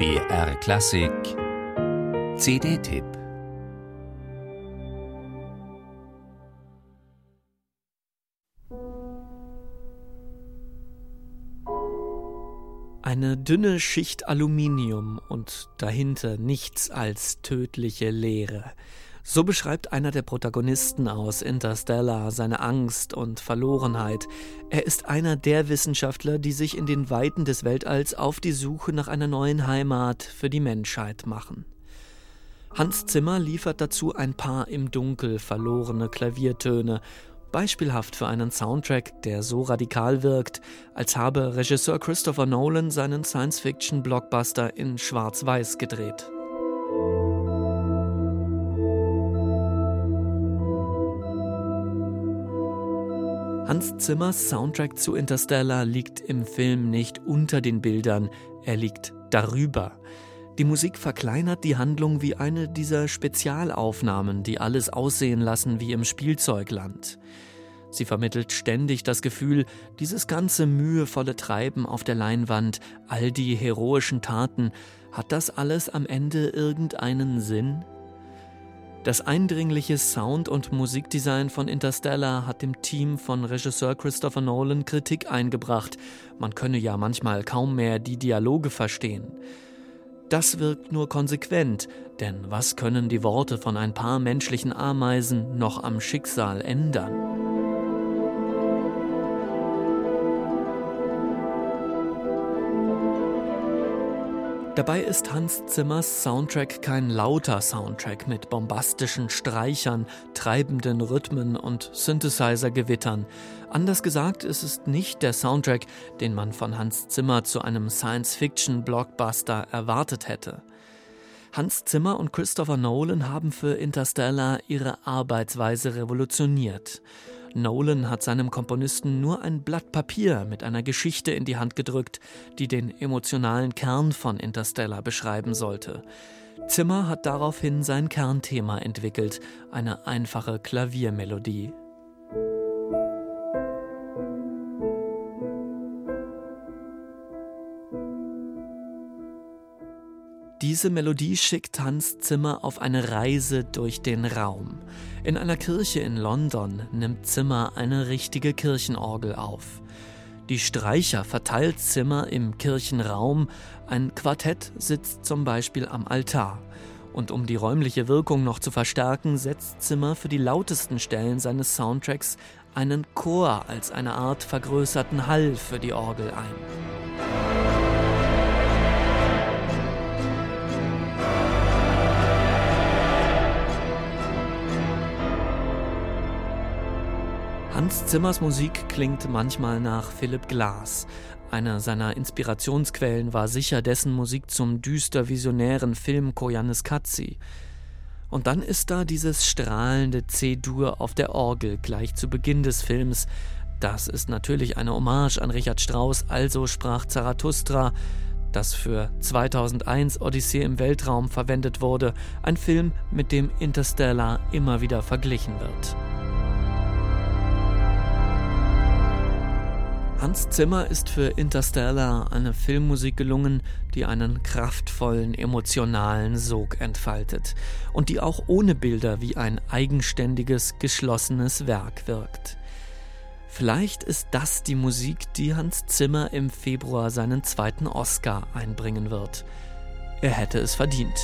BR Klassik CD-Tipp Eine dünne Schicht Aluminium und dahinter nichts als tödliche Leere. So beschreibt einer der Protagonisten aus Interstellar seine Angst und Verlorenheit. Er ist einer der Wissenschaftler, die sich in den Weiten des Weltalls auf die Suche nach einer neuen Heimat für die Menschheit machen. Hans Zimmer liefert dazu ein paar im Dunkel verlorene Klaviertöne, beispielhaft für einen Soundtrack, der so radikal wirkt, als habe Regisseur Christopher Nolan seinen Science-Fiction-Blockbuster in Schwarz-Weiß gedreht. Hans Zimmers Soundtrack zu Interstellar liegt im Film nicht unter den Bildern, er liegt darüber. Die Musik verkleinert die Handlung wie eine dieser Spezialaufnahmen, die alles aussehen lassen wie im Spielzeugland. Sie vermittelt ständig das Gefühl, dieses ganze mühevolle Treiben auf der Leinwand, all die heroischen Taten, hat das alles am Ende irgendeinen Sinn? Das eindringliche Sound- und Musikdesign von Interstellar hat dem Team von Regisseur Christopher Nolan Kritik eingebracht. Man könne ja manchmal kaum mehr die Dialoge verstehen. Das wirkt nur konsequent, denn was können die Worte von ein paar menschlichen Ameisen noch am Schicksal ändern? Dabei ist Hans Zimmers Soundtrack kein lauter Soundtrack mit bombastischen Streichern, treibenden Rhythmen und Synthesizer-Gewittern. Anders gesagt, es ist nicht der Soundtrack, den man von Hans Zimmer zu einem Science-Fiction-Blockbuster erwartet hätte. Hans Zimmer und Christopher Nolan haben für Interstellar ihre Arbeitsweise revolutioniert. Nolan hat seinem Komponisten nur ein Blatt Papier mit einer Geschichte in die Hand gedrückt, die den emotionalen Kern von Interstellar beschreiben sollte. Zimmer hat daraufhin sein Kernthema entwickelt, eine einfache Klaviermelodie. Diese Melodie schickt Hans Zimmer auf eine Reise durch den Raum. In einer Kirche in London nimmt Zimmer eine richtige Kirchenorgel auf. Die Streicher verteilt Zimmer im Kirchenraum, ein Quartett sitzt zum Beispiel am Altar. Und um die räumliche Wirkung noch zu verstärken, setzt Zimmer für die lautesten Stellen seines Soundtracks einen Chor als eine Art vergrößerten Hall für die Orgel ein. Hans Zimmers Musik klingt manchmal nach Philipp Glass. Einer seiner Inspirationsquellen war sicher dessen Musik zum düster visionären Film Koyanis Katzi. Und dann ist da dieses strahlende C-Dur auf der Orgel gleich zu Beginn des Films. Das ist natürlich eine Hommage an Richard Strauss, also sprach Zarathustra, das für 2001 Odyssee im Weltraum verwendet wurde, ein Film, mit dem Interstellar immer wieder verglichen wird. Hans Zimmer ist für Interstellar eine Filmmusik gelungen, die einen kraftvollen emotionalen Sog entfaltet und die auch ohne Bilder wie ein eigenständiges, geschlossenes Werk wirkt. Vielleicht ist das die Musik, die Hans Zimmer im Februar seinen zweiten Oscar einbringen wird. Er hätte es verdient.